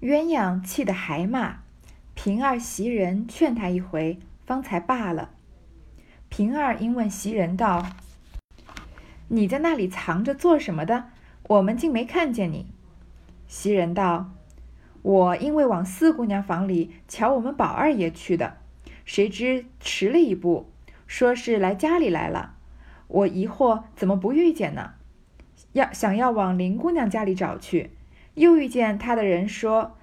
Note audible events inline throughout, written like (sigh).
鸳鸯气得还骂，平儿袭人劝他一回，方才罢了。平儿因问袭人道：“你在那里藏着做什么的？我们竟没看见你。”袭人道：“我因为往四姑娘房里瞧我们宝二爷去的，谁知迟了一步，说是来家里来了。我疑惑怎么不遇见呢？要想要往林姑娘家里找去。”又遇见他的人说，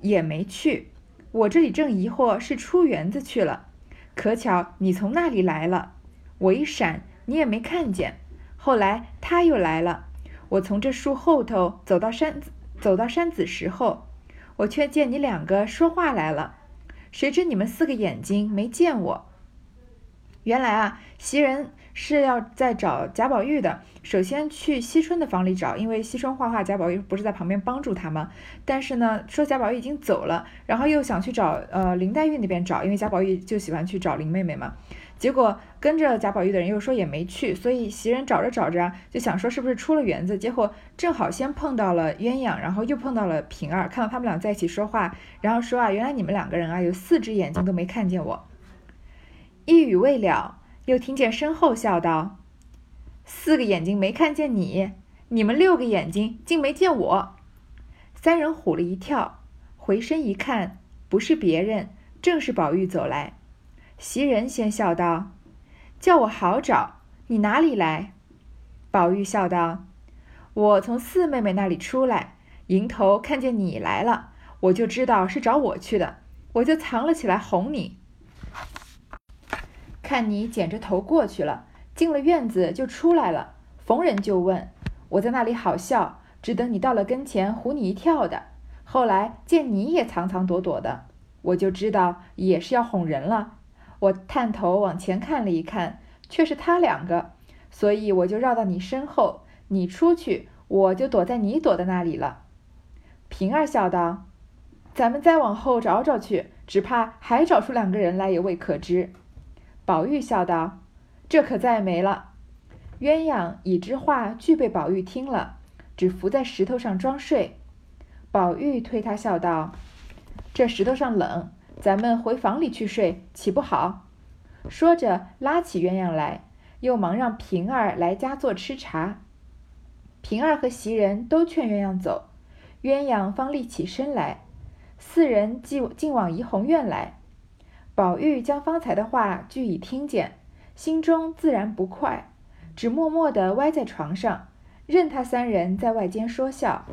也没去。我这里正疑惑是出园子去了，可巧你从那里来了，我一闪，你也没看见。后来他又来了，我从这树后头走到山走到山子石后，我却见你两个说话来了，谁知你们四个眼睛没见我。原来啊，袭人。是要在找贾宝玉的，首先去惜春的房里找，因为惜春画画，贾宝玉不是在旁边帮助他吗？但是呢，说贾宝玉已经走了，然后又想去找呃林黛玉那边找，因为贾宝玉就喜欢去找林妹妹嘛。结果跟着贾宝玉的人又说也没去，所以袭人找着找着就想说是不是出了园子，结果正好先碰到了鸳鸯，然后又碰到了平儿，看到他们俩在一起说话，然后说啊，原来你们两个人啊有四只眼睛都没看见我。一语未了。又听见身后笑道：“四个眼睛没看见你，你们六个眼睛竟没见我。”三人唬了一跳，回身一看，不是别人，正是宝玉走来。袭人先笑道：“叫我好找，你哪里来？”宝玉笑道：“我从四妹妹那里出来，迎头看见你来了，我就知道是找我去的，我就藏了起来哄你。”看你剪着头过去了，进了院子就出来了，逢人就问，我在那里好笑，只等你到了跟前唬你一跳的。后来见你也藏藏躲躲的，我就知道也是要哄人了。我探头往前看了一看，却是他两个，所以我就绕到你身后，你出去，我就躲在你躲的那里了。平儿笑道：“咱们再往后找找去，只怕还找出两个人来也未可知。”宝玉笑道：“这可再没了。”鸳鸯已知话俱被宝玉听了，只伏在石头上装睡。宝玉推他笑道：“这石头上冷，咱们回房里去睡，岂不好？”说着拉起鸳鸯来，又忙让平儿来家做吃茶。平儿和袭人都劝鸳鸯走，鸳鸯方立起身来，四人即进往怡红院来。宝玉将方才的话俱已听见，心中自然不快，只默默地歪在床上，任他三人在外间说笑。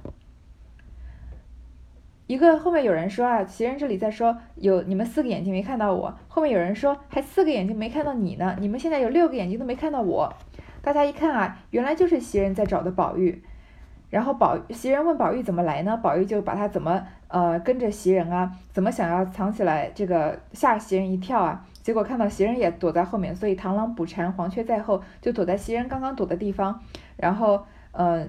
一个后面有人说啊，袭人这里在说有你们四个眼睛没看到我，后面有人说还四个眼睛没看到你呢，你们现在有六个眼睛都没看到我。大家一看啊，原来就是袭人在找的宝玉。然后宝袭人问宝玉怎么来呢？宝玉就把他怎么呃跟着袭人啊，怎么想要藏起来，这个吓袭人一跳啊。结果看到袭人也躲在后面，所以螳螂捕蝉，黄雀在后，就躲在袭人刚刚躲的地方，然后呃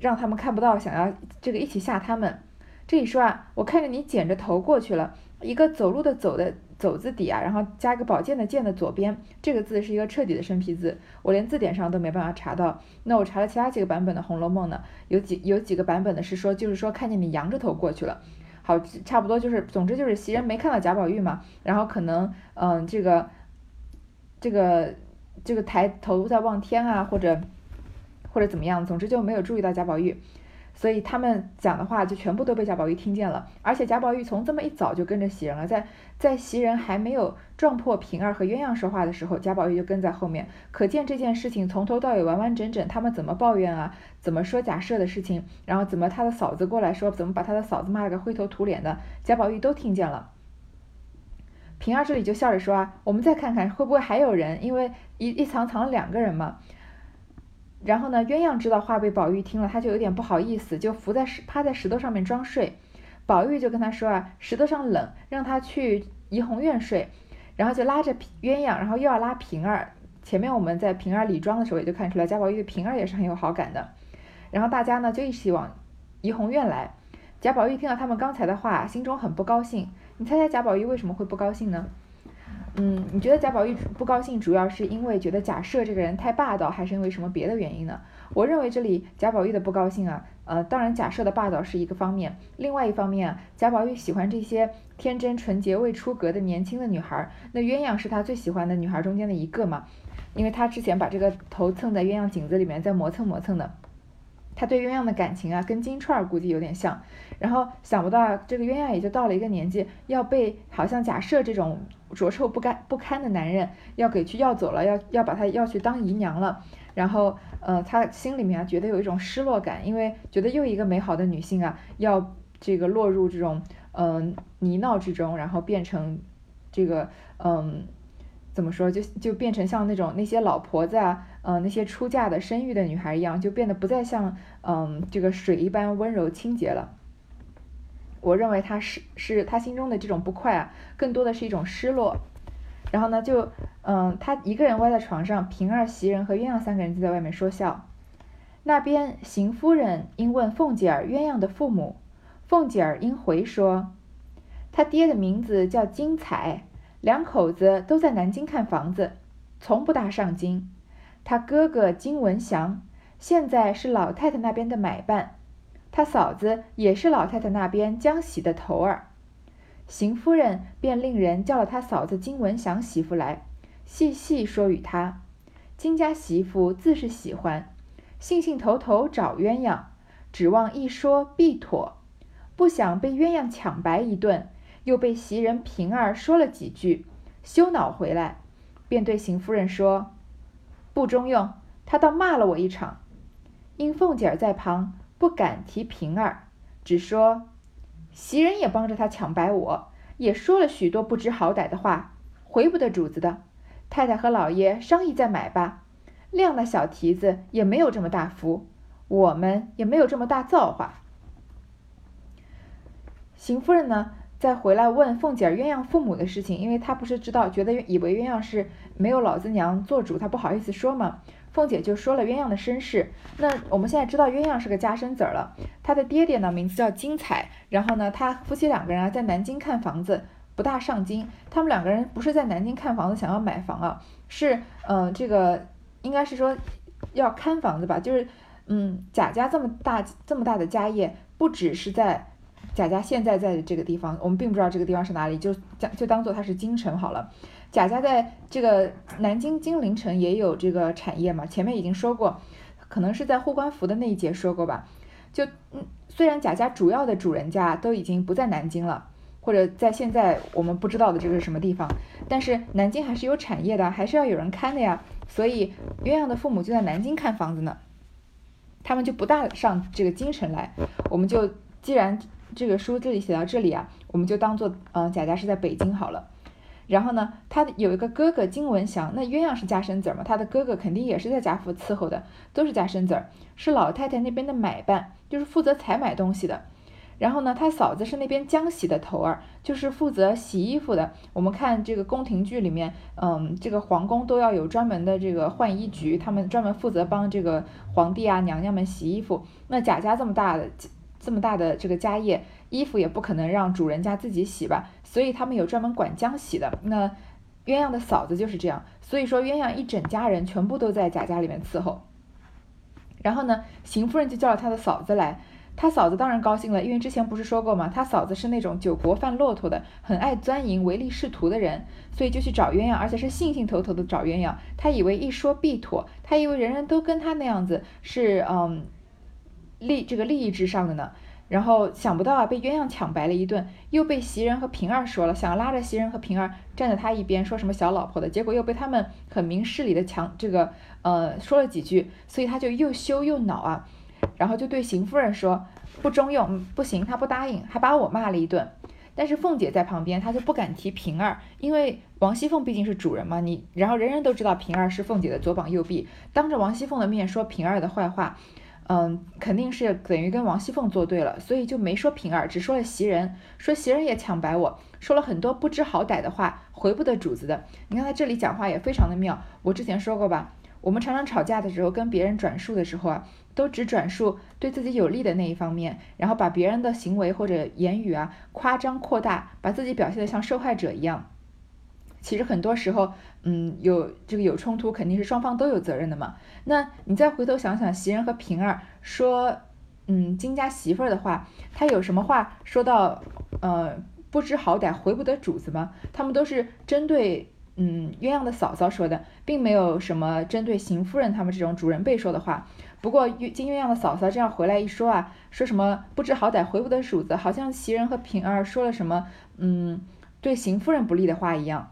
让他们看不到，想要这个一起吓他们。这里说啊，我看着你剪着头过去了，一个走路的走的。走字底啊，然后加一个宝剑的剑的左边，这个字是一个彻底的生僻字，我连字典上都没办法查到。那我查了其他几个版本的《红楼梦》呢，有几有几个版本的是说，就是说看见你扬着头过去了。好，差不多就是，总之就是袭人没看到贾宝玉嘛，然后可能嗯这个这个这个抬头在望天啊，或者或者怎么样，总之就没有注意到贾宝玉。所以他们讲的话就全部都被贾宝玉听见了，而且贾宝玉从这么一早就跟着袭人了，在在袭人还没有撞破平儿和鸳鸯说话的时候，贾宝玉就跟在后面，可见这件事情从头到尾完完整整，他们怎么抱怨啊，怎么说假设的事情，然后怎么他的嫂子过来说，怎么把他的嫂子骂了个灰头土脸的，贾宝玉都听见了。平儿这里就笑着说啊，我们再看看会不会还有人，因为一一藏藏了两个人嘛。然后呢，鸳鸯知道话被宝玉听了，他就有点不好意思，就伏在石趴在石头上面装睡。宝玉就跟他说啊，石头上冷，让他去怡红院睡。然后就拉着鸳鸯，然后又要拉平儿。前面我们在平儿理妆的时候也就看出来，贾宝玉对平儿也是很有好感的。然后大家呢就一起往怡红院来。贾宝玉听到他们刚才的话，心中很不高兴。你猜猜贾宝玉为什么会不高兴呢？嗯，你觉得贾宝玉不高兴，主要是因为觉得贾赦这个人太霸道，还是因为什么别的原因呢？我认为这里贾宝玉的不高兴啊，呃，当然假设的霸道是一个方面，另外一方面，贾宝玉喜欢这些天真纯洁未出阁的年轻的女孩，那鸳鸯是他最喜欢的女孩中间的一个嘛，因为他之前把这个头蹭在鸳鸯颈子里面，在磨蹭磨蹭的。他对鸳鸯的感情啊，跟金钏儿估计有点像，然后想不到这个鸳鸯也就到了一个年纪，要被好像假设这种浊臭不干不堪的男人要给去要走了，要要把他要去当姨娘了，然后呃，他心里面啊觉得有一种失落感，因为觉得又一个美好的女性啊要这个落入这种嗯泥淖之中，然后变成这个嗯。怎么说，就就变成像那种那些老婆子啊，呃，那些出嫁的生育的女孩一样，就变得不再像嗯这个水一般温柔清洁了。我认为他是是他心中的这种不快啊，更多的是一种失落。然后呢，就嗯，他一个人歪在床上，平儿、袭人和鸳鸯三个人就在外面说笑。那边邢夫人因问凤姐儿鸳鸯的父母，凤姐儿因回说，他爹的名字叫金彩。两口子都在南京看房子，从不大上京。他哥哥金文祥现在是老太太那边的买办，他嫂子也是老太太那边将喜的头儿。邢夫人便令人叫了他嫂子金文祥媳妇来，细细说与他：金家媳妇自是喜欢，兴兴头头找鸳鸯，指望一说必妥，不想被鸳鸯抢白一顿。又被袭人平儿说了几句，羞恼回来，便对邢夫人说：“不中用，他倒骂了我一场。”因凤姐儿在旁，不敢提平儿，只说：“袭人也帮着他抢白我，也说了许多不知好歹的话，回不得主子的。太太和老爷商议再买吧。亮那小蹄子也没有这么大福，我们也没有这么大造化。”邢夫人呢？再回来问凤姐儿鸳鸯父母的事情，因为她不是知道，觉得以为鸳鸯是没有老子娘做主，她不好意思说嘛。凤姐就说了鸳鸯的身世。那我们现在知道鸳鸯是个家生子儿了，他的爹爹呢名字叫金彩，然后呢他夫妻两个人啊在南京看房子，不大上京。他们两个人不是在南京看房子想要买房啊，是嗯这个应该是说要看房子吧，就是嗯贾家这么大这么大的家业，不只是在。贾家现在在这个地方，我们并不知道这个地方是哪里，就将就当做它是京城好了。贾家在这个南京金陵城也有这个产业嘛，前面已经说过，可能是在护官符的那一节说过吧。就嗯，虽然贾家主要的主人家都已经不在南京了，或者在现在我们不知道的这个是什么地方，但是南京还是有产业的，还是要有人看的呀。所以鸳鸯的父母就在南京看房子呢，他们就不大上这个京城来。我们就既然。这个书这里写到这里啊，我们就当做呃贾家是在北京好了。然后呢，他有一个哥哥金文祥，那鸳鸯是家生子儿嘛，他的哥哥肯定也是在贾府伺候的，都是家生子儿，是老太太那边的买办，就是负责采买东西的。然后呢，他嫂子是那边浆洗的头儿，就是负责洗衣服的。我们看这个宫廷剧里面，嗯，这个皇宫都要有专门的这个换衣局，他们专门负责帮这个皇帝啊娘娘们洗衣服。那贾家这么大的。这么大的这个家业，衣服也不可能让主人家自己洗吧，所以他们有专门管浆洗的。那鸳鸯的嫂子就是这样，所以说鸳鸯一整家人全部都在贾家里面伺候。然后呢，邢夫人就叫了她的嫂子来，她嫂子当然高兴了，因为之前不是说过吗？她嫂子是那种酒国犯骆驼的，很爱钻营、唯利是图的人，所以就去找鸳鸯，而且是兴兴头头的找鸳鸯。她以为一说必妥，她以为人人都跟她那样子是嗯。利这个利益至上的呢，然后想不到啊，被鸳鸯抢白了一顿，又被袭人和平儿说了，想拉着袭人和平儿站在他一边，说什么小老婆的，结果又被他们很明事理的强这个呃说了几句，所以他就又羞又恼啊，然后就对邢夫人说不中用，不行，他不答应，还把我骂了一顿。但是凤姐在旁边，她就不敢提平儿，因为王熙凤毕竟是主人嘛，你然后人人都知道平儿是凤姐的左膀右臂，当着王熙凤的面说平儿的坏话。嗯，肯定是等于跟王熙凤作对了，所以就没说平儿，只说了袭人，说袭人也抢白我，说了很多不知好歹的话，回不得主子的。你看他这里讲话也非常的妙，我之前说过吧，我们常常吵架的时候跟别人转述的时候啊，都只转述对自己有利的那一方面，然后把别人的行为或者言语啊夸张扩大，把自己表现的像受害者一样。其实很多时候，嗯，有这个有冲突，肯定是双方都有责任的嘛。那你再回头想想，袭人和平儿说嗯金家媳妇儿的话，他有什么话说到呃不知好歹回不得主子吗？他们都是针对嗯鸳鸯的嫂嫂说的，并没有什么针对邢夫人他们这种主人辈说的话。不过金鸳鸯的嫂嫂这样回来一说啊，说什么不知好歹回不得主子，好像袭人和平儿说了什么嗯对邢夫人不利的话一样。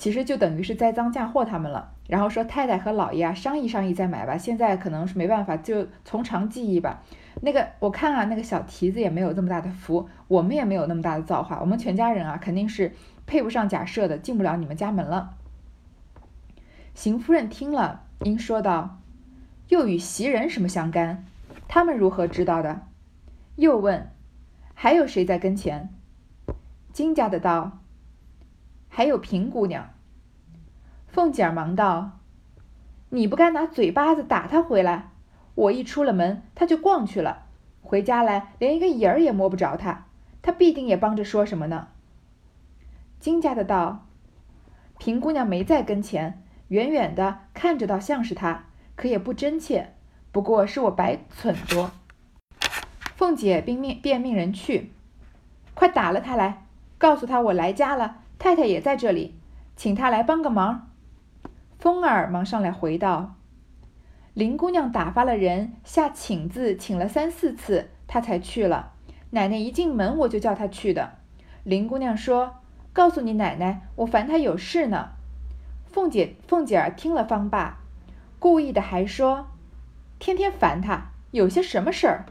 其实就等于是栽赃嫁祸他们了，然后说太太和老爷啊商议商议再买吧，现在可能是没办法，就从长计议吧。那个我看啊，那个小蹄子也没有这么大的福，我们也没有那么大的造化，我们全家人啊肯定是配不上假设的，进不了你们家门了。邢夫人听了，应说道：“又与袭人什么相干？他们如何知道的？”又问：“还有谁在跟前？”金家的道。还有平姑娘，凤姐儿忙道：“你不该拿嘴巴子打他回来。我一出了门，他就逛去了，回家来连一个影儿也摸不着他。他必定也帮着说什么呢？”金家的道：“平姑娘没在跟前，远远的看着倒像是她，可也不真切。不过是我白蠢多。”凤姐便命便命人去，快打了他来，告诉他我来家了。太太也在这里，请她来帮个忙。风儿忙上来回道：“林姑娘打发了人下请字，请了三四次，她才去了。奶奶一进门，我就叫她去的。林姑娘说：‘告诉你奶奶，我烦她有事呢。’凤姐凤姐儿听了方罢，故意的还说：‘天天烦她，有些什么事儿？’”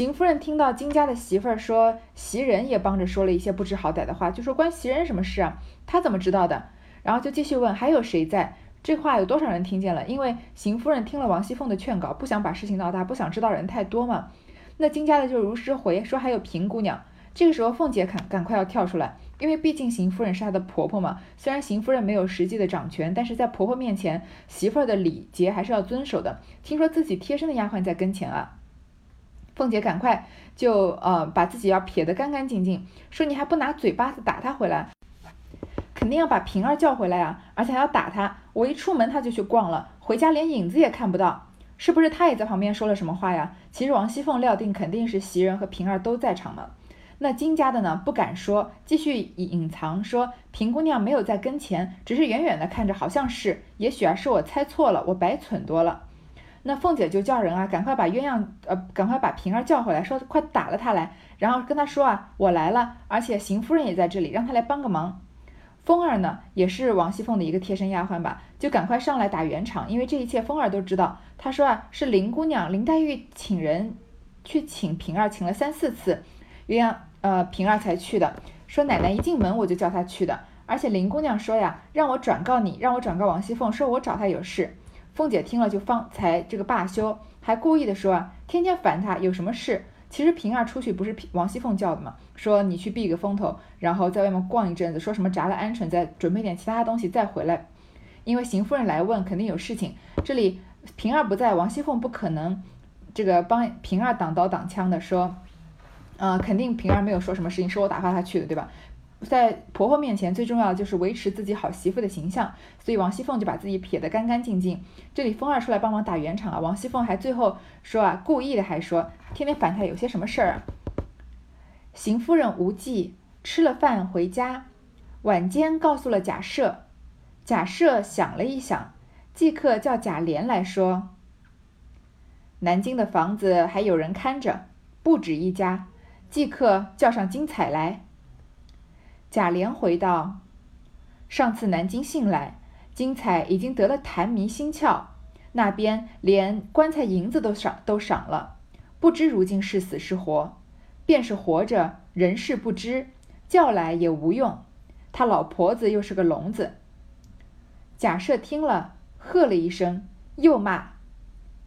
邢夫人听到金家的媳妇儿说袭人也帮着说了一些不知好歹的话，就说关袭人什么事啊？她怎么知道的？然后就继续问还有谁在？这话有多少人听见了？因为邢夫人听了王熙凤的劝告，不想把事情闹大，不想知道人太多嘛。那金家的就如实回说还有平姑娘。这个时候凤姐赶赶快要跳出来，因为毕竟邢夫人是她的婆婆嘛。虽然邢夫人没有实际的掌权，但是在婆婆面前，媳妇儿的礼节还是要遵守的。听说自己贴身的丫鬟在跟前啊。凤姐赶快就呃把自己要撇得干干净净，说你还不拿嘴巴子打他回来，肯定要把平儿叫回来啊，而且还要打他。我一出门他就去逛了，回家连影子也看不到，是不是他也在旁边说了什么话呀？其实王熙凤料定肯定是袭人和平儿都在场了。那金家的呢不敢说，继续隐藏说平姑娘没有在跟前，只是远远的看着，好像是，也许啊是我猜错了，我白蠢多了。那凤姐就叫人啊，赶快把鸳鸯，呃，赶快把平儿叫回来，说快打了他来，然后跟他说啊，我来了，而且邢夫人也在这里，让他来帮个忙。凤儿呢，也是王熙凤的一个贴身丫鬟吧，就赶快上来打圆场，因为这一切凤儿都知道。她说啊，是林姑娘林黛玉请人去请平儿，请了三四次，鸳鸯呃平儿才去的。说奶奶一进门我就叫她去的，而且林姑娘说呀，让我转告你，让我转告王熙凤，说我找她有事。凤姐听了就方才这个罢休，还故意的说啊，天天烦他有什么事？其实平儿出去不是王熙凤叫的嘛，说你去避个风头，然后在外面逛一阵子，说什么炸了鹌鹑，再准备点其他东西再回来。因为邢夫人来问，肯定有事情。这里平儿不在，王熙凤不可能这个帮平儿挡刀挡枪的说，呃，肯定平儿没有说什么事情，是我打发她去的，对吧？在婆婆面前，最重要的就是维持自己好媳妇的形象，所以王熙凤就把自己撇得干干净净。这里风儿出来帮忙打圆场啊，王熙凤还最后说啊，故意的还说天天烦她有些什么事儿啊。邢夫人无忌吃了饭回家，晚间告诉了贾赦，贾赦想了一想，即刻叫贾琏来说，南京的房子还有人看着，不止一家，即刻叫上金彩来。贾琏回道：“上次南京信来，金彩已经得了痰迷心窍，那边连棺材银子都赏都赏了，不知如今是死是活。便是活着，人事不知，叫来也无用。他老婆子又是个聋子。”贾赦听了，喝了一声，又骂：“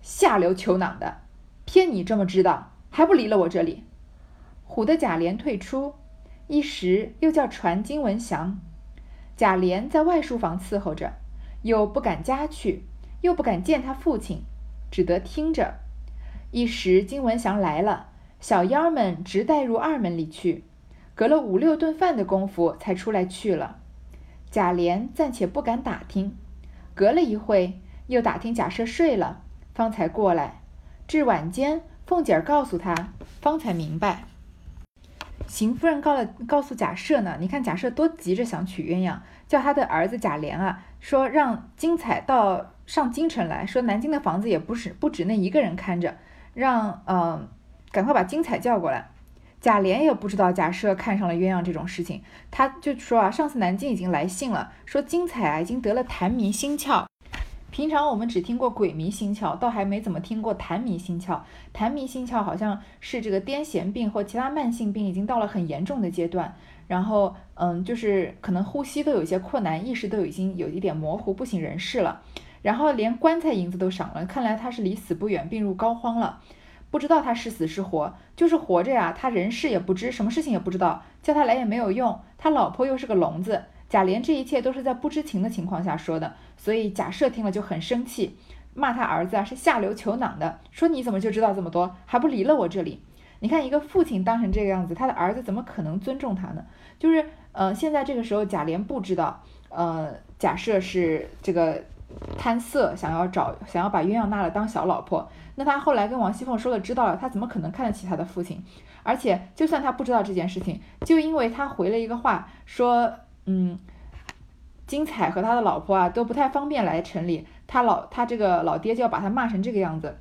下流球囊的，偏你这么知道，还不离了我这里！”唬得贾琏退出。一时又叫传金文祥，贾琏在外书房伺候着，又不敢家去，又不敢见他父亲，只得听着。一时金文祥来了，小妖们直带入二门里去，隔了五六顿饭的功夫才出来去了。贾琏暂且不敢打听，隔了一会又打听贾赦睡了，方才过来。至晚间，凤姐儿告诉他，方才明白。邢夫人告了告诉贾赦呢，你看贾赦多急着想娶鸳鸯，叫他的儿子贾琏啊，说让金彩到上京城来说，南京的房子也不是不止那一个人看着，让呃赶快把金彩叫过来。贾琏也不知道贾赦看上了鸳鸯这种事情，他就说啊，上次南京已经来信了，说金彩啊已经得了痰迷心窍。平常我们只听过鬼迷心窍，倒还没怎么听过痰迷心窍。痰迷心窍好像是这个癫痫病或其他慢性病已经到了很严重的阶段，然后嗯，就是可能呼吸都有些困难，意识都已经有一点模糊，不省人事了，然后连棺材银子都赏了，看来他是离死不远，病入膏肓了。不知道他是死是活，就是活着呀。他人事也不知，什么事情也不知道，叫他来也没有用。他老婆又是个聋子。贾琏这一切都是在不知情的情况下说的，所以贾赦听了就很生气，骂他儿子啊是下流求囊的，说你怎么就知道这么多，还不离了我这里？你看一个父亲当成这个样子，他的儿子怎么可能尊重他呢？就是呃，现在这个时候贾琏不知道，呃，贾赦是这个。贪色，想要找，想要把鸳鸯纳了当小老婆。那他后来跟王熙凤说了，知道了，他怎么可能看得起他的父亲？而且，就算他不知道这件事情，就因为他回了一个话，说，嗯，金彩和他的老婆啊都不太方便来城里，他老他这个老爹就要把他骂成这个样子。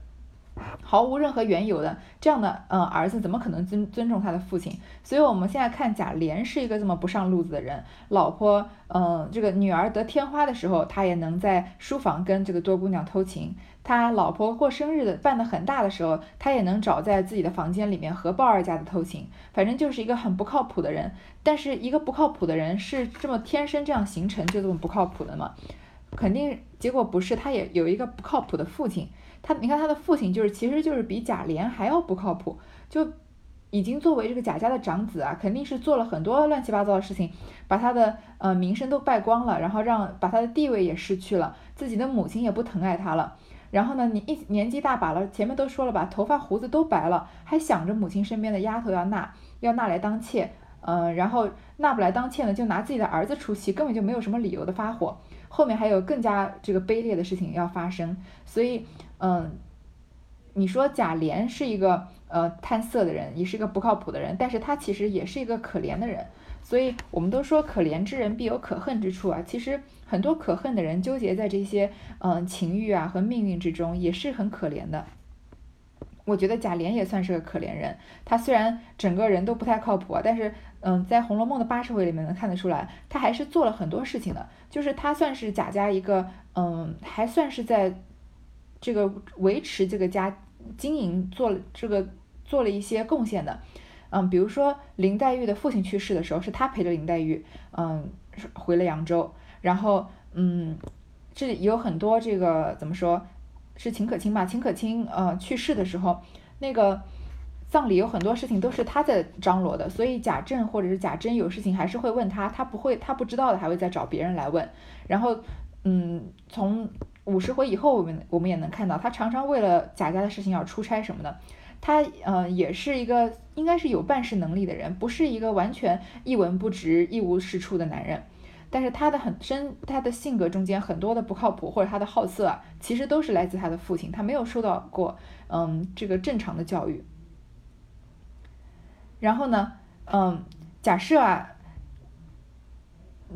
毫无任何缘由的这样的嗯儿子怎么可能尊尊重他的父亲？所以我们现在看贾琏是一个这么不上路子的人。老婆嗯这个女儿得天花的时候，他也能在书房跟这个多姑娘偷情。他老婆过生日的办的很大的时候，他也能找在自己的房间里面和鲍二家的偷情。反正就是一个很不靠谱的人。但是一个不靠谱的人是这么天生这样形成就这么不靠谱的吗？肯定结果不是，他也有一个不靠谱的父亲。他，你看他的父亲就是，其实就是比贾琏还要不靠谱，就已经作为这个贾家的长子啊，肯定是做了很多乱七八糟的事情，把他的呃名声都败光了，然后让把他的地位也失去了，自己的母亲也不疼爱他了，然后呢，你一年纪大把了，前面都说了吧，头发胡子都白了，还想着母亲身边的丫头要纳，要纳来当妾，嗯，然后纳不来当妾呢，就拿自己的儿子出气，根本就没有什么理由的发火。后面还有更加这个卑劣的事情要发生，所以，嗯，你说贾琏是一个呃贪色的人，也是一个不靠谱的人，但是他其实也是一个可怜的人，所以我们都说可怜之人必有可恨之处啊。其实很多可恨的人纠结在这些嗯情欲啊和命运之中，也是很可怜的。我觉得贾琏也算是个可怜人，他虽然整个人都不太靠谱，但是，嗯，在《红楼梦》的八十回里面能看得出来，他还是做了很多事情的，就是他算是贾家一个，嗯，还算是在这个维持这个家经营做了这个做了一些贡献的，嗯，比如说林黛玉的父亲去世的时候，是他陪着林黛玉，嗯，回了扬州，然后，嗯，这有很多这个怎么说？是秦可卿吧？秦可卿呃去世的时候，那个葬礼有很多事情都是他在张罗的，所以贾政或者是贾珍有事情还是会问他，他不会他不知道的还会再找别人来问。然后嗯，从五十回以后，我们我们也能看到他常常为了贾家的事情要出差什么的。他呃也是一个应该是有办事能力的人，不是一个完全一文不值一无是处的男人。但是他的很深，他的性格中间很多的不靠谱，或者他的好色，其实都是来自他的父亲，他没有受到过，嗯，这个正常的教育。然后呢，嗯，假设啊，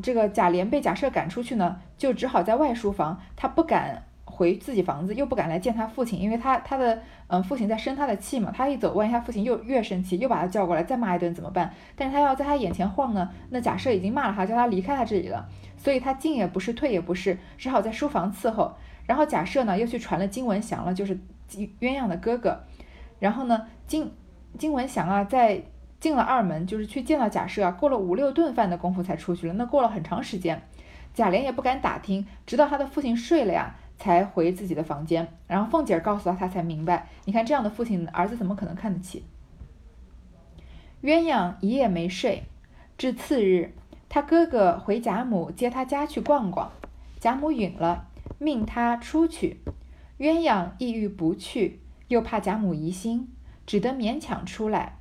这个贾琏被贾赦赶出去呢，就只好在外书房，他不敢。回自己房子又不敢来见他父亲，因为他他的嗯父亲在生他的气嘛，他一走，万一他父亲又越生气，又把他叫过来再骂一顿怎么办？但是他要在他眼前晃呢，那假设已经骂了他，叫他离开他这里了，所以他进也不是，退也不是，只好在书房伺候。然后假设呢又去传了金文祥了，就是鸳鸯的哥哥。然后呢金金文祥啊，在进了二门，就是去见到假设啊，过了五六顿饭的功夫才出去了，那过了很长时间，贾琏也不敢打听，直到他的父亲睡了呀。才回自己的房间，然后凤姐儿告诉他，他才明白。你看这样的父亲，儿子怎么可能看得起？鸳鸯一夜没睡，至次日，他哥哥回贾母接他家去逛逛，贾母允了，命他出去。鸳鸯意欲不去，又怕贾母疑心，只得勉强出来。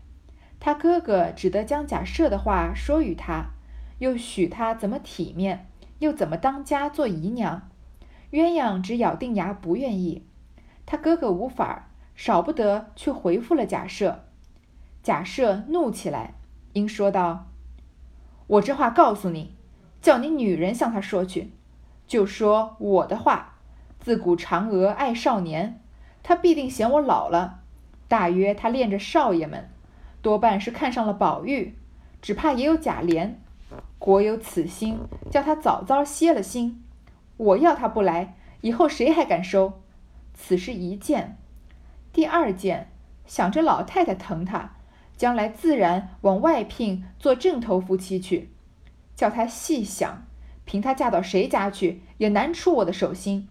他哥哥只得将贾赦的话说与他，又许他怎么体面，又怎么当家做姨娘。鸳鸯只咬定牙不愿意，他哥哥无法，少不得去回复了贾赦。贾赦怒起来，应说道：“我这话告诉你，叫你女人向他说去，就说我的话。自古嫦娥爱少年，他必定嫌我老了。大约他恋着少爷们，多半是看上了宝玉，只怕也有贾琏。国有此心，叫他早早歇了心。我要他不来，以后谁还敢收？此是一件。第二件，想着老太太疼他。”将来自然往外聘做正头夫妻去，叫他细想，凭她嫁到谁家去，也难出我的手心。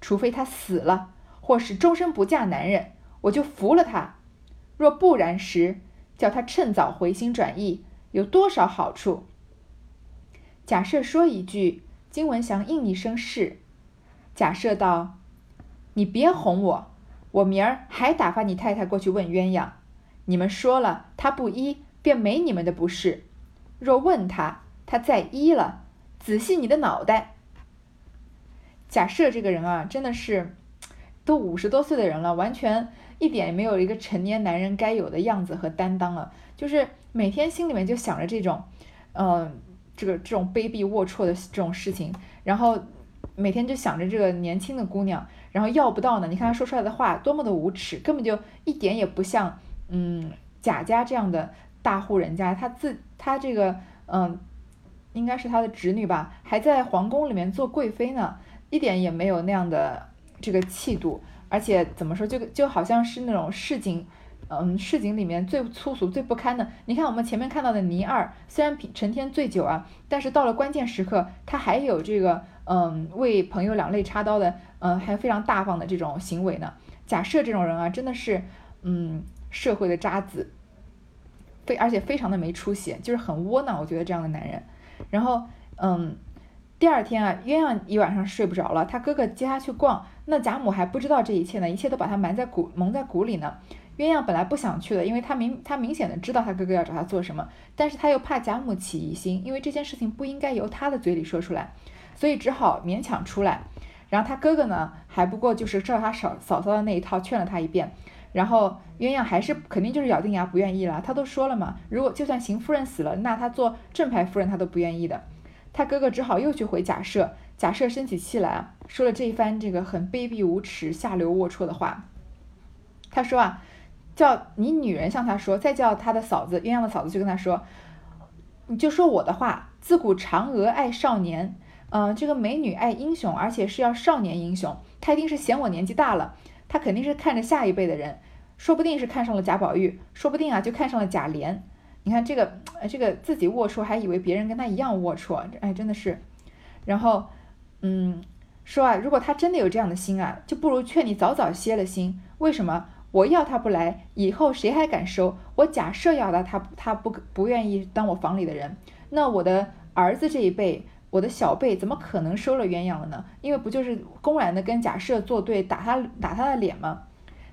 除非她死了，或是终身不嫁男人，我就服了她。若不然时，叫他趁早回心转意，有多少好处？假设说一句，金文祥应一声是。假设道：“你别哄我，我明儿还打发你太太过去问鸳鸯。”你们说了，他不依，便没你们的不是。若问他，他再依了，仔细你的脑袋。假设这个人啊，真的是都五十多岁的人了，完全一点也没有一个成年男人该有的样子和担当了，就是每天心里面就想着这种，嗯，这个这种卑鄙龌龊的这种事情，然后每天就想着这个年轻的姑娘，然后要不到呢。你看他说出来的话多么的无耻，根本就一点也不像。嗯，贾家这样的大户人家，他自他这个嗯，应该是他的侄女吧，还在皇宫里面做贵妃呢，一点也没有那样的这个气度，而且怎么说，就就好像是那种市井，嗯，市井里面最粗俗、最不堪的。你看我们前面看到的倪二，虽然成天醉酒啊，但是到了关键时刻，他还有这个嗯，为朋友两肋插刀的，嗯，还非常大方的这种行为呢。假设这种人啊，真的是嗯。社会的渣子，非而且非常的没出息，就是很窝囊。我觉得这样的男人，然后嗯，第二天啊，鸳鸯一晚上睡不着了，他哥哥接他去逛，那贾母还不知道这一切呢，一切都把他瞒在鼓蒙在鼓里呢。鸳鸯本来不想去的，因为他明他明显的知道他哥哥要找他做什么，但是他又怕贾母起疑心，因为这件事情不应该由他的嘴里说出来，所以只好勉强出来。然后他哥哥呢，还不过就是照他嫂嫂嫂的那一套劝了他一遍。然后鸳鸯还是肯定就是咬定牙不愿意了。他都说了嘛，如果就算邢夫人死了，那他做正牌夫人他都不愿意的。他哥哥只好又去回贾赦，贾赦生起气来啊，说了这一番这个很卑鄙无耻、下流龌龊的话。他说啊，叫你女人向他说，再叫他的嫂子鸳鸯的嫂子去跟他说，你就说我的话。自古嫦娥爱少年，嗯，这个美女爱英雄，而且是要少年英雄。他一定是嫌我年纪大了。他肯定是看着下一辈的人，说不定是看上了贾宝玉，说不定啊就看上了贾琏。你看这个，这个自己龌龊，还以为别人跟他一样龌龊，哎，真的是。然后，嗯，说啊，如果他真的有这样的心啊，就不如劝你早早歇了心。为什么？我要他不来，以后谁还敢收？我假设要他，他他不不愿意当我房里的人，那我的儿子这一辈。我的小辈怎么可能收了鸳鸯了呢？因为不就是公然的跟假设作对，打他打他的脸吗？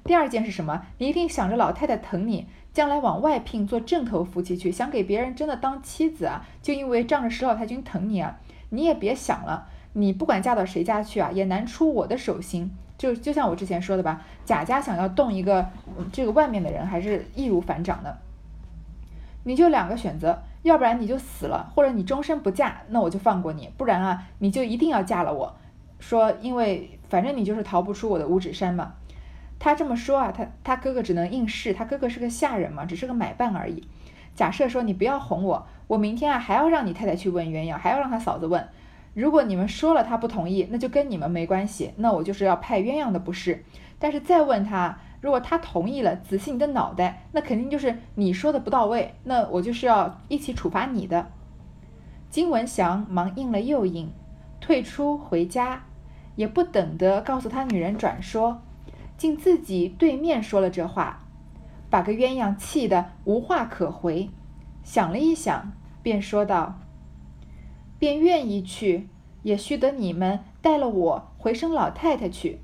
第二件是什么？你一定想着老太太疼你，将来往外聘做正头夫妻去，想给别人真的当妻子啊？就因为仗着石老太君疼你啊？你也别想了，你不管嫁到谁家去啊，也难出我的手心。就就像我之前说的吧，贾家想要动一个这个外面的人，还是易如反掌的。你就两个选择。要不然你就死了，或者你终身不嫁，那我就放过你；不然啊，你就一定要嫁了我。说，因为反正你就是逃不出我的五指山嘛。他这么说啊，他他哥哥只能应试，他哥哥是个下人嘛，只是个买办而已。假设说你不要哄我，我明天啊还要让你太太去问鸳鸯，还要让他嫂子问。如果你们说了他不同意，那就跟你们没关系，那我就是要派鸳鸯的不是。但是再问他。如果他同意了，仔细你的脑袋，那肯定就是你说的不到位，那我就是要一起处罚你的。金文祥忙应了又应，退出回家，也不等得告诉他女人转说，竟自己对面说了这话，把个鸳鸯气得无话可回。想了一想，便说道：“便愿意去，也须得你们带了我回生老太太去。”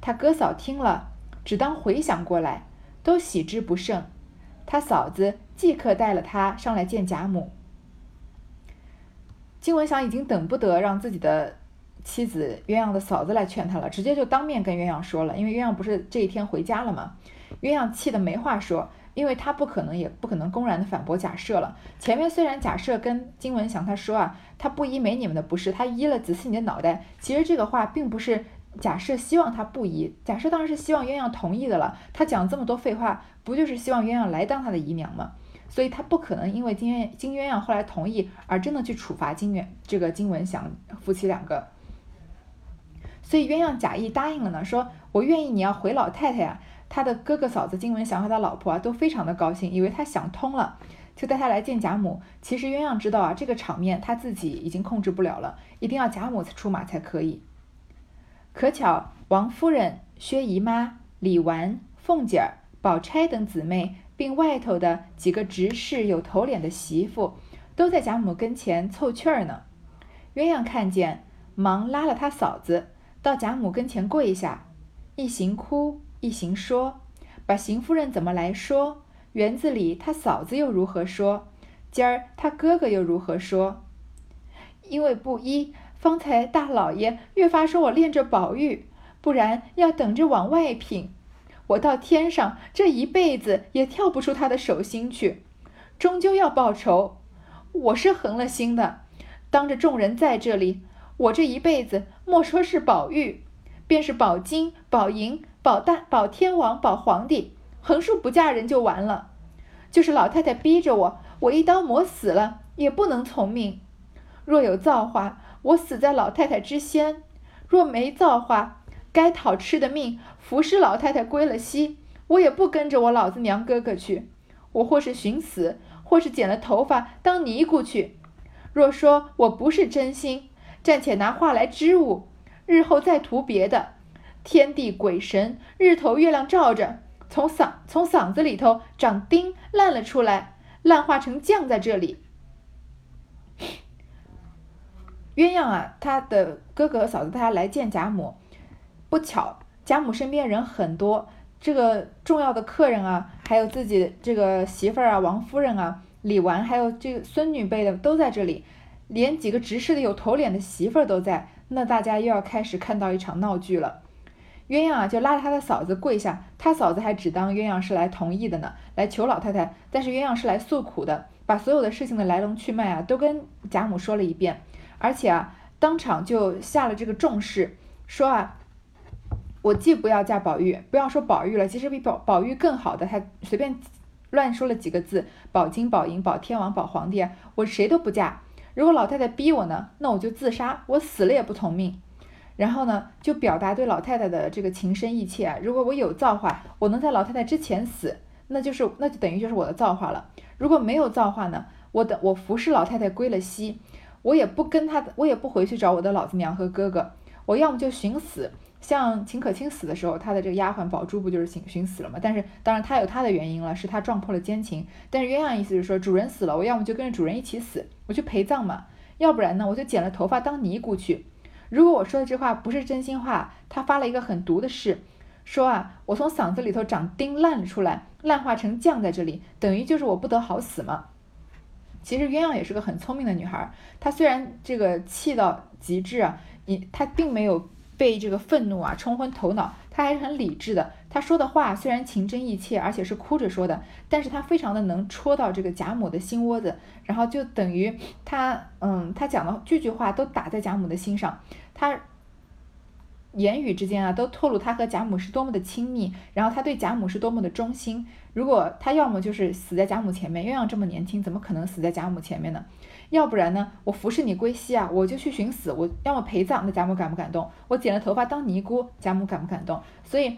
他哥嫂听了。只当回想过来，都喜之不胜。他嫂子即刻带了他上来见贾母。金文祥已经等不得让自己的妻子鸳鸯的嫂子来劝他了，直接就当面跟鸳鸯说了，因为鸳鸯不是这一天回家了嘛，鸳鸯气得没话说，因为他不可能也不可能公然的反驳假设了。前面虽然假设跟金文祥他说啊，他不依没你们的不是，他依了子嗣你的脑袋，其实这个话并不是假设希望他不依，假设当然是希望鸳鸯同意的了。他讲这么多废话，不就是希望鸳鸯来当他的姨娘吗？所以他不可能因为金鸳金鸳鸯后来同意而真的去处罚金元这个金文祥夫妻两个。所以鸳鸯假意答应了呢，说我愿意你要回老太太呀。他的哥哥嫂子金文祥和他老婆啊都非常的高兴，以为他想通了，就带他来见贾母。其实鸳鸯知道啊，这个场面他自己已经控制不了了，一定要贾母出马才可以。可巧王夫人、薛姨妈、李纨、凤姐儿、宝钗等姊妹。并外头的几个执事有头脸的媳妇，都在贾母跟前凑趣儿呢。鸳鸯看见，忙拉了他嫂子到贾母跟前跪下，一行哭，一行说，把邢夫人怎么来说，园子里他嫂子又如何说，今儿他哥哥又如何说。因为不依，方才大老爷越发说我恋着宝玉，不然要等着往外聘。我到天上这一辈子也跳不出他的手心去，终究要报仇。我是横了心的，当着众人在这里，我这一辈子莫说是宝玉，便是宝金、宝银、保大、保天王、保皇帝，横竖不嫁人就完了。就是老太太逼着我，我一刀磨死了也不能从命。若有造化，我死在老太太之先；若没造化，该讨吃的命，服侍老太太归了西，我也不跟着我老子娘哥哥去。我或是寻死，或是剪了头发当尼姑去。若说我不是真心，暂且拿话来支吾，日后再图别的。天地鬼神，日头月亮照着，从嗓从嗓子里头长钉烂了出来，烂化成酱在这里。鸳鸯啊，他的哥哥嫂子，他来见贾母。不巧，贾母身边人很多，这个重要的客人啊，还有自己这个媳妇儿啊，王夫人啊，李纨，还有这个孙女辈的都在这里，连几个执事的有头脸的媳妇儿都在，那大家又要开始看到一场闹剧了。鸳鸯啊，就拉着他的嫂子跪下，他嫂子还只当鸳鸯是来同意的呢，来求老太太，但是鸳鸯是来诉苦的，把所有的事情的来龙去脉啊，都跟贾母说了一遍，而且啊，当场就下了这个重誓，说啊。我既不要嫁宝玉，不要说宝玉了，其实比宝宝玉更好的，他随便乱说了几个字，宝金、宝银、宝天王、宝皇帝，我谁都不嫁。如果老太太逼我呢，那我就自杀，我死了也不从命。然后呢，就表达对老太太的这个情深意切啊。如果我有造化，我能在老太太之前死，那就是那就等于就是我的造化了。如果没有造化呢，我等我服侍老太太归了西，我也不跟她，我也不回去找我的老子娘和哥哥，我要么就寻死。像秦可卿死的时候，他的这个丫鬟宝珠不就是寻寻死了吗？但是当然他有他的原因了，是他撞破了奸情。但是鸳鸯意思是说，主人死了，我要么就跟着主人一起死，我去陪葬嘛；要不然呢，我就剪了头发当尼姑去。如果我说的这话不是真心话，他发了一个很毒的誓，说啊，我从嗓子里头长钉烂了出来，烂化成酱在这里，等于就是我不得好死嘛。其实鸳鸯也是个很聪明的女孩，她虽然这个气到极致啊，你她并没有。被这个愤怒啊冲昏头脑，她还是很理智的。他说的话虽然情真意切，而且是哭着说的，但是他非常的能戳到这个贾母的心窝子，然后就等于他，嗯，他讲的句句话都打在贾母的心上，他言语之间啊都透露他和贾母是多么的亲密，然后他对贾母是多么的忠心。如果他要么就是死在贾母前面，鸳鸯这么年轻，怎么可能死在贾母前面呢？要不然呢？我服侍你归西啊，我就去寻死。我要么陪葬，那贾母感不感动？我剪了头发当尼姑，贾母感不感动？所以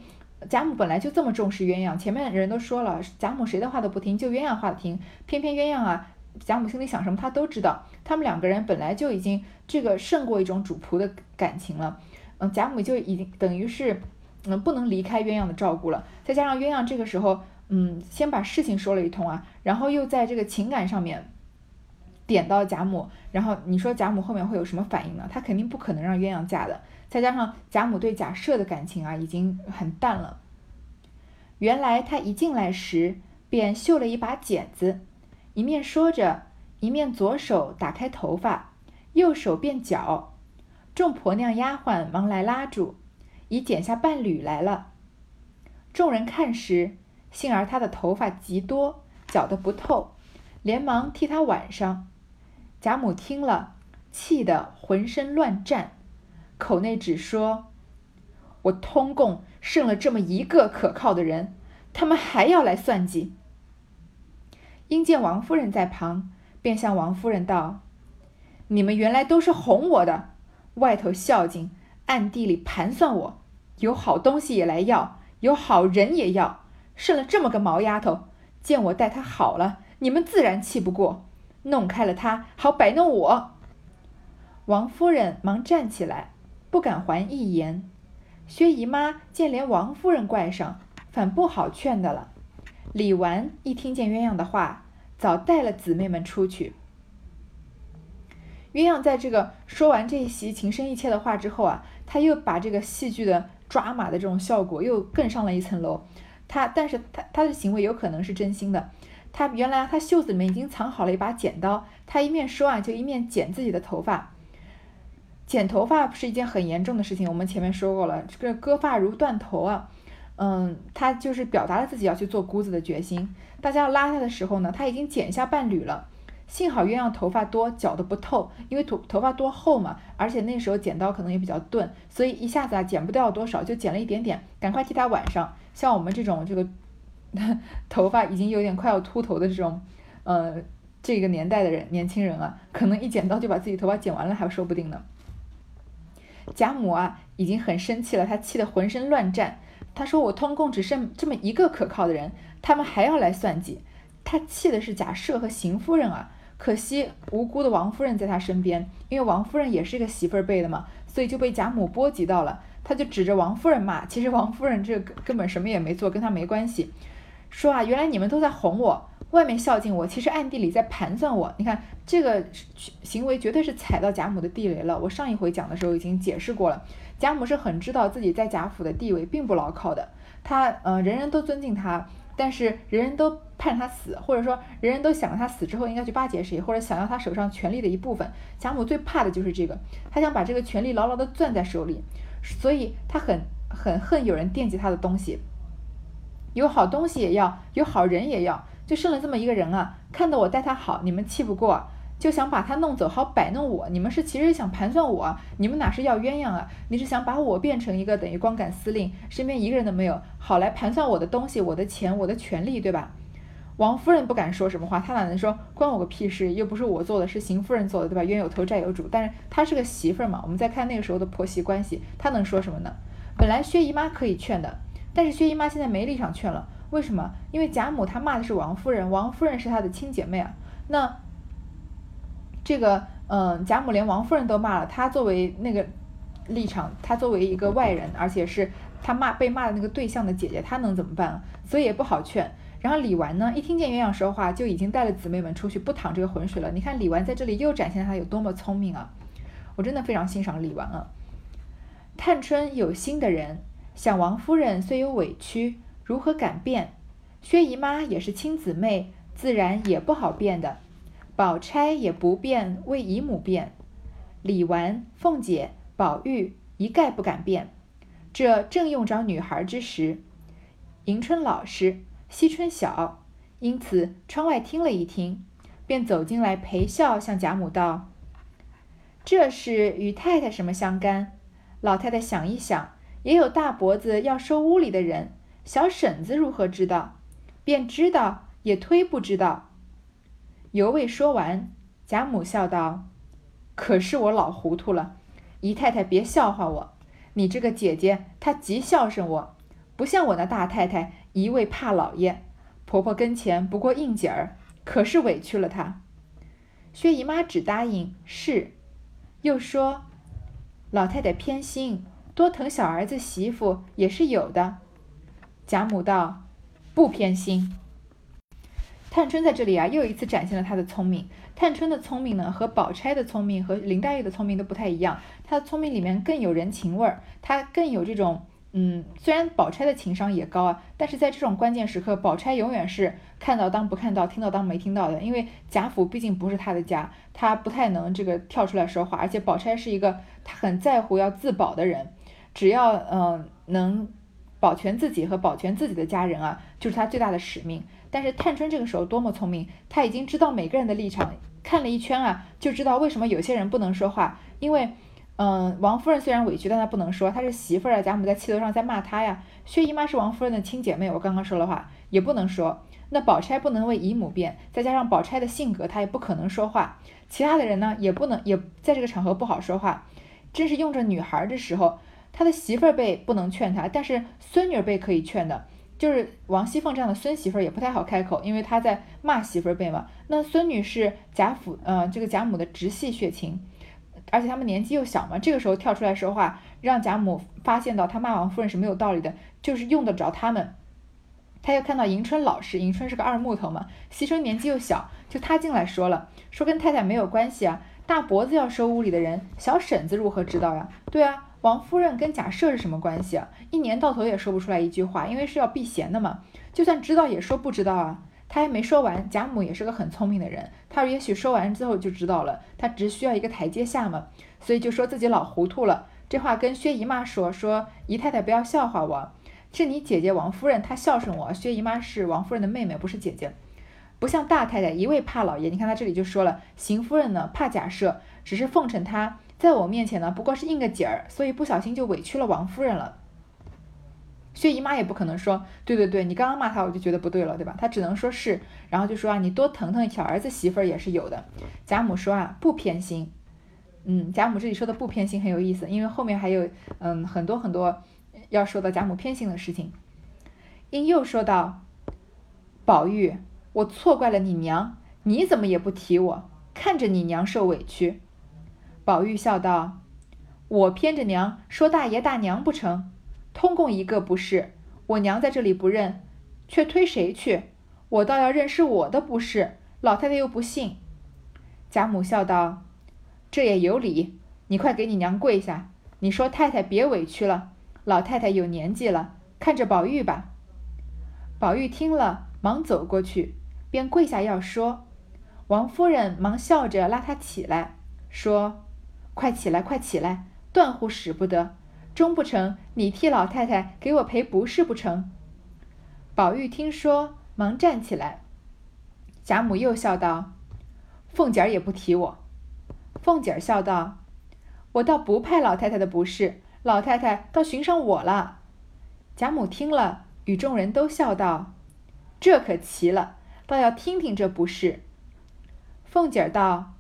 贾母本来就这么重视鸳鸯。前面人都说了，贾母谁的话都不听，就鸳鸯话听。偏偏鸳鸯啊，贾母心里想什么，她都知道。他们两个人本来就已经这个胜过一种主仆的感情了。嗯，贾母就已经等于是嗯不能离开鸳鸯的照顾了。再加上鸳鸯这个时候嗯先把事情说了一通啊，然后又在这个情感上面。点到贾母，然后你说贾母后面会有什么反应呢？她肯定不可能让鸳鸯嫁的。再加上贾母对贾赦的感情啊，已经很淡了。原来他一进来时便绣了一把剪子，一面说着，一面左手打开头发，右手便绞，众婆娘丫鬟忙来拉住，已剪下半缕来了。众人看时，幸而她的头发极多，绞得不透，连忙替她挽上。贾母听了，气得浑身乱颤，口内只说：“我通共剩了这么一个可靠的人，他们还要来算计。”因见王夫人在旁，便向王夫人道：“你们原来都是哄我的，外头孝敬，暗地里盘算我，有好东西也来要。”有好人也要，剩了这么个毛丫头，见我待她好了，你们自然气不过，弄开了他，好摆弄我。王夫人忙站起来，不敢还一言。薛姨妈见连王夫人怪上，反不好劝的了。李纨一听见鸳鸯的话，早带了姊妹们出去。鸳鸯在这个说完这一席情深意切的话之后啊，他又把这个戏剧的。抓马的这种效果又更上了一层楼，他但是他他的行为有可能是真心的，他原来他袖子里面已经藏好了一把剪刀，他一面说啊就一面剪自己的头发，剪头发是一件很严重的事情，我们前面说过了，这个割发如断头啊，嗯，他就是表达了自己要去做姑子的决心，大家要拉他的时候呢，他已经剪下半缕了。幸好鸳鸯头发多，绞得不透，因为头头发多厚嘛，而且那时候剪刀可能也比较钝，所以一下子啊剪不掉多少，就剪了一点点，赶快替他挽上。像我们这种这个 (laughs) 头发已经有点快要秃头的这种，呃，这个年代的人，年轻人啊，可能一剪刀就把自己头发剪完了，还说不定呢。贾母啊，已经很生气了，她气得浑身乱颤。她说：“我通共只剩这么一个可靠的人，他们还要来算计。”她气的是贾赦和邢夫人啊。可惜无辜的王夫人在她身边，因为王夫人也是一个媳妇儿辈的嘛，所以就被贾母波及到了。她就指着王夫人骂，其实王夫人这根本什么也没做，跟她没关系。说啊，原来你们都在哄我，外面孝敬我，其实暗地里在盘算我。你看这个行为绝对是踩到贾母的地雷了。我上一回讲的时候已经解释过了，贾母是很知道自己在贾府的地位并不牢靠的，她呃人人都尊敬她。但是人人都盼他死，或者说人人都想着他死之后应该去巴结谁，或者想要他手上权力的一部分。贾母最怕的就是这个，她想把这个权力牢牢地攥在手里，所以她很很恨有人惦记她的东西。有好东西也要，有好人也要，就剩了这么一个人啊！看到我待他好，你们气不过。就想把他弄走，好摆弄我。你们是其实想盘算我，你们哪是要鸳鸯啊？你是想把我变成一个等于光杆司令，身边一个人都没有，好来盘算我的东西、我的钱、我的权利，对吧？王夫人不敢说什么话，她哪能说关我个屁事？又不是我做的，是邢夫人做的，对吧？冤有头债有主。但是她是个媳妇儿嘛，我们再看那个时候的婆媳关系，她能说什么呢？本来薛姨妈可以劝的，但是薛姨妈现在没立场劝了。为什么？因为贾母她骂的是王夫人，王夫人是她的亲姐妹啊。那。这个，嗯，贾母连王夫人都骂了，她作为那个立场，她作为一个外人，而且是她骂被骂的那个对象的姐姐，她能怎么办？所以也不好劝。然后李纨呢，一听见鸳鸯说话，就已经带了姊妹们出去不淌这个浑水了。你看李纨在这里又展现她有多么聪明啊！我真的非常欣赏李纨啊。探春有心的人，想王夫人虽有委屈，如何敢辩？薛姨妈也是亲姊妹，自然也不好辩的。宝钗也不便为姨母辩，李纨、凤姐、宝玉一概不敢辩。这正用着女孩之时，迎春老实，惜春小，因此窗外听了一听，便走进来陪笑，向贾母道：“这事与太太什么相干？老太太想一想，也有大伯子要收屋里的人，小婶子如何知道？便知道，也推不知道。”犹未说完，贾母笑道：“可是我老糊涂了，姨太太别笑话我。你这个姐姐，她极孝顺我，不像我那大太太一味怕老爷，婆婆跟前不过应景儿，可是委屈了她。”薛姨妈只答应是，又说：“老太太偏心，多疼小儿子媳妇也是有的。”贾母道：“不偏心。”探春在这里啊，又一次展现了她的聪明。探春的聪明呢，和宝钗的聪明和林黛玉的聪明都不太一样。她的聪明里面更有人情味儿，她更有这种嗯，虽然宝钗的情商也高啊，但是在这种关键时刻，宝钗永远是看到当不看到，听到当没听到的。因为贾府毕竟不是她的家，她不太能这个跳出来说话。而且宝钗是一个她很在乎要自保的人，只要嗯能保全自己和保全自己的家人啊，就是她最大的使命。但是探春这个时候多么聪明，她已经知道每个人的立场，看了一圈啊，就知道为什么有些人不能说话，因为。嗯，王夫人虽然委屈，但她不能说，她是媳妇儿啊。贾母在气头上在骂她呀。薛姨妈是王夫人的亲姐妹，我刚刚说了话，也不能说。那宝钗不能为姨母辩，再加上宝钗的性格，她也不可能说话。其他的人呢，也不能，也在这个场合不好说话。真是用着女孩的时候，他的媳妇儿辈不能劝他，但是孙女儿辈可以劝的。就是王熙凤这样的孙媳妇儿也不太好开口，因为她在骂媳妇儿辈嘛。那孙女是贾府，呃，这个贾母的直系血亲。而且他们年纪又小嘛，这个时候跳出来说话，让贾母发现到他骂王夫人是没有道理的，就是用得着他们。他又看到迎春老实，迎春是个二木头嘛，惜春年纪又小，就他进来说了，说跟太太没有关系啊，大伯子要收屋里的人，小婶子如何知道呀？对啊，王夫人跟贾赦是什么关系啊？一年到头也说不出来一句话，因为是要避嫌的嘛，就算知道也说不知道啊。他还没说完，贾母也是个很聪明的人，他也许说完之后就知道了，他只需要一个台阶下嘛，所以就说自己老糊涂了。这话跟薛姨妈说，说姨太太不要笑话我，是你姐姐王夫人她孝顺我，薛姨妈是王夫人的妹妹，不是姐姐，不像大太太一味怕老爷。你看他这里就说了，邢夫人呢怕假设，只是奉承她，在我面前呢不过是应个景儿，所以不小心就委屈了王夫人了。薛姨妈也不可能说，对对对，你刚刚骂他，我就觉得不对了，对吧？她只能说是，然后就说啊，你多疼疼小儿子媳妇儿也是有的。贾母说啊，不偏心。嗯，贾母这里说的不偏心很有意思，因为后面还有嗯很多很多要说到贾母偏心的事情。因又说道，宝玉，我错怪了你娘，你怎么也不提我？看着你娘受委屈。宝玉笑道，我偏着娘说大爷大娘不成？通共一个不是，我娘在这里不认，却推谁去？我倒要认是我的不是，老太太又不信。贾母笑道：“这也有理，你快给你娘跪下，你说太太别委屈了，老太太有年纪了，看着宝玉吧。”宝玉听了，忙走过去，便跪下要说。王夫人忙笑着拉他起来，说：“快起来，快起来，断乎使不得。”终不成，你替老太太给我赔不是不成？宝玉听说，忙站起来。贾母又笑道：“凤姐儿也不提我。”凤姐儿笑道：“我倒不派老太太的不是，老太太倒寻上我了。”贾母听了，与众人都笑道：“这可奇了，倒要听听这不是。”凤姐儿道：“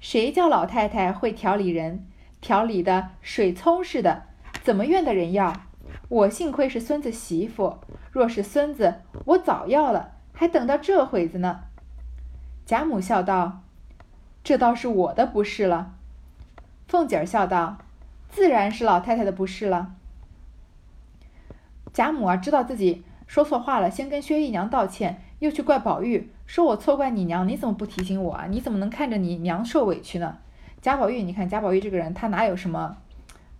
谁叫老太太会调理人，调理的水葱似的。”怎么怨的人要？我幸亏是孙子媳妇，若是孙子，我早要了，还等到这会子呢。贾母笑道：“这倒是我的不是了。”凤姐儿笑道：“自然是老太太的不是了。”贾母啊，知道自己说错话了，先跟薛姨娘道歉，又去怪宝玉，说我错怪你娘，你怎么不提醒我啊？你怎么能看着你娘受委屈呢？贾宝玉，你看贾宝玉这个人，他哪有什么，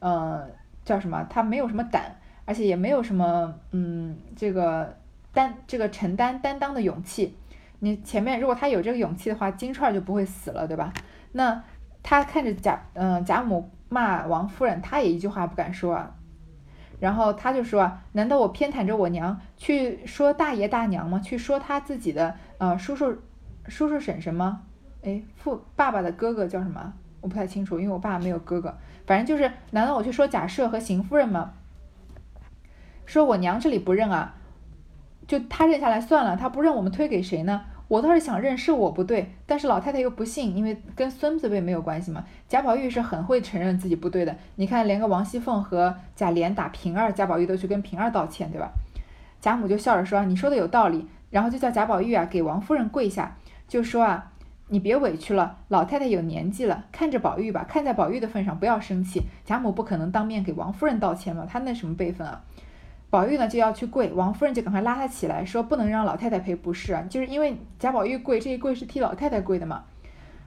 呃。叫什么？他没有什么胆，而且也没有什么，嗯，这个担这个承担担当的勇气。你前面如果他有这个勇气的话，金钏儿就不会死了，对吧？那他看着贾，嗯，贾母骂王夫人，他也一句话不敢说啊。然后他就说啊：“难道我偏袒着我娘去说大爷大娘吗？去说他自己的呃叔叔、叔叔婶婶吗？哎，父爸爸的哥哥叫什么？我不太清楚，因为我爸没有哥哥。”反正就是，难道我去说贾赦和邢夫人吗？说我娘这里不认啊，就他认下来算了，他不认我们推给谁呢？我倒是想认是我不对，但是老太太又不信，因为跟孙子辈没有关系嘛。贾宝玉是很会承认自己不对的，你看连个王熙凤和贾琏打平儿，贾宝玉都去跟平儿道歉，对吧？贾母就笑着说：“你说的有道理。”然后就叫贾宝玉啊给王夫人跪下，就说啊。你别委屈了，老太太有年纪了，看着宝玉吧，看在宝玉的份上，不要生气。贾母不可能当面给王夫人道歉嘛，她那什么辈分啊？宝玉呢就要去跪，王夫人就赶快拉他起来，说不能让老太太赔不是，就是因为贾宝玉跪，这一跪是替老太太跪的嘛。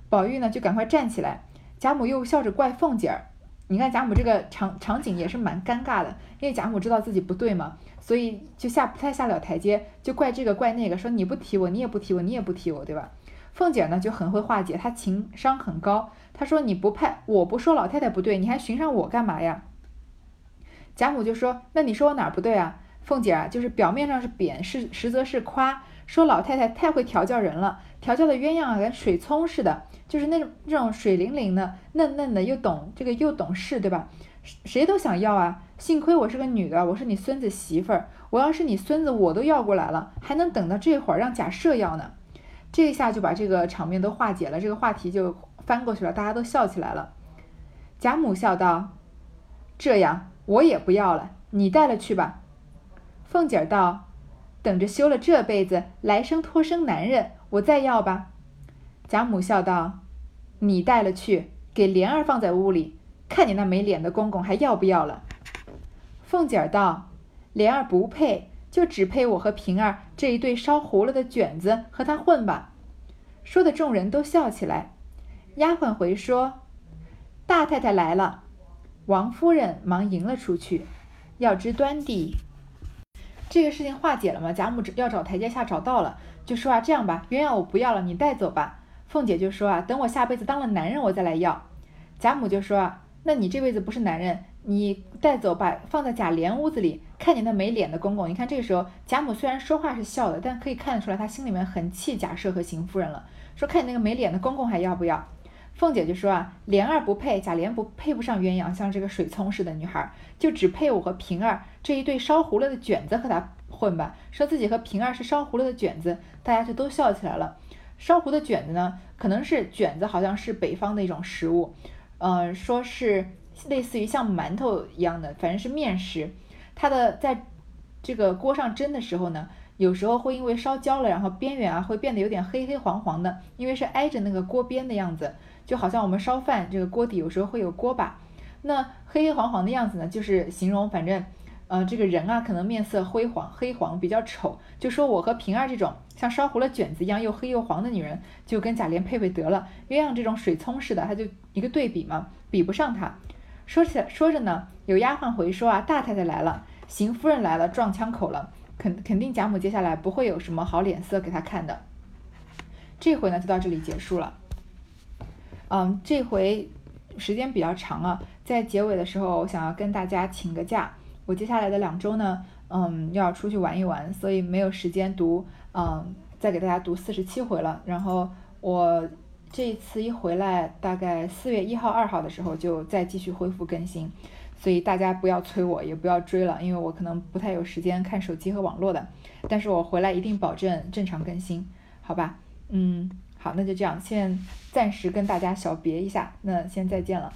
宝玉呢就赶快站起来，贾母又笑着怪凤姐儿，你看贾母这个场场景也是蛮尴尬的，因为贾母知道自己不对嘛，所以就下不太下了台阶，就怪这个怪那个，说你不提我，你也不提我，你也不提我，对吧？凤姐儿呢就很会化解，她情商很高，她说你不派，我不说老太太不对，你还寻上我干嘛呀？贾母就说，那你说我哪儿不对啊？凤姐啊，就是表面上是贬，是实则是夸，说老太太太会调教人了，调教的鸳鸯啊，跟水葱似的，就是那种这种水灵灵的、嫩嫩的，又懂这个又懂事，对吧？谁都想要啊！幸亏我是个女的，我是你孙子媳妇儿，我要是你孙子，我都要过来了，还能等到这会儿让贾赦要呢？这一下就把这个场面都化解了，这个话题就翻过去了，大家都笑起来了。贾母笑道：“这样我也不要了，你带了去吧。”凤姐儿道：“等着修了这辈子，来生托生男人，我再要吧。”贾母笑道：“你带了去，给莲儿放在屋里，看你那没脸的公公还要不要了。”凤姐儿道：“莲儿不配。”就只配我和平儿这一对烧糊了的卷子和他混吧。说的众人都笑起来。丫鬟回说：“大太太来了。”王夫人忙迎了出去。要知端地，这个事情化解了吗？贾母要找台阶下找到了，就说啊，这样吧，鸳鸯我不要了，你带走吧。凤姐就说啊，等我下辈子当了男人，我再来要。贾母就说啊，那你这辈子不是男人。你带走，吧放在贾琏屋子里，看你那没脸的公公。你看这个时候，贾母虽然说话是笑的，但可以看得出来，她心里面很气贾赦和邢夫人了。说看你那个没脸的公公还要不要？凤姐就说啊，莲儿不配，贾琏不配不上鸳鸯，像这个水葱似的女孩，就只配我和平儿这一对烧糊了的卷子和他混吧。说自己和平儿是烧糊了的卷子，大家就都笑起来了。烧糊的卷子呢，可能是卷子，好像是北方的一种食物，嗯，说是。类似于像馒头一样的，反正是面食。它的在这个锅上蒸的时候呢，有时候会因为烧焦了，然后边缘啊会变得有点黑黑黄黄的，因为是挨着那个锅边的样子，就好像我们烧饭这个锅底有时候会有锅巴。那黑黑黄黄的样子呢，就是形容反正，呃，这个人啊可能面色灰黄黑黄比较丑，就说我和平儿这种像烧糊了卷子一样又黑又黄的女人，就跟贾琏配配得了。鸳鸯这种水葱似的，她就一个对比嘛，比不上她。说起来说着呢，有丫鬟回说啊，大太太来了，邢夫人来了，撞枪口了，肯肯定贾母接下来不会有什么好脸色给她看的。这回呢就到这里结束了。嗯，这回时间比较长啊，在结尾的时候，我想要跟大家请个假，我接下来的两周呢，嗯，要出去玩一玩，所以没有时间读，嗯，再给大家读四十七回了。然后我。这一次一回来，大概四月一号、二号的时候就再继续恢复更新，所以大家不要催我，也不要追了，因为我可能不太有时间看手机和网络的。但是我回来一定保证正常更新，好吧？嗯，好，那就这样，先暂时跟大家小别一下，那先再见了。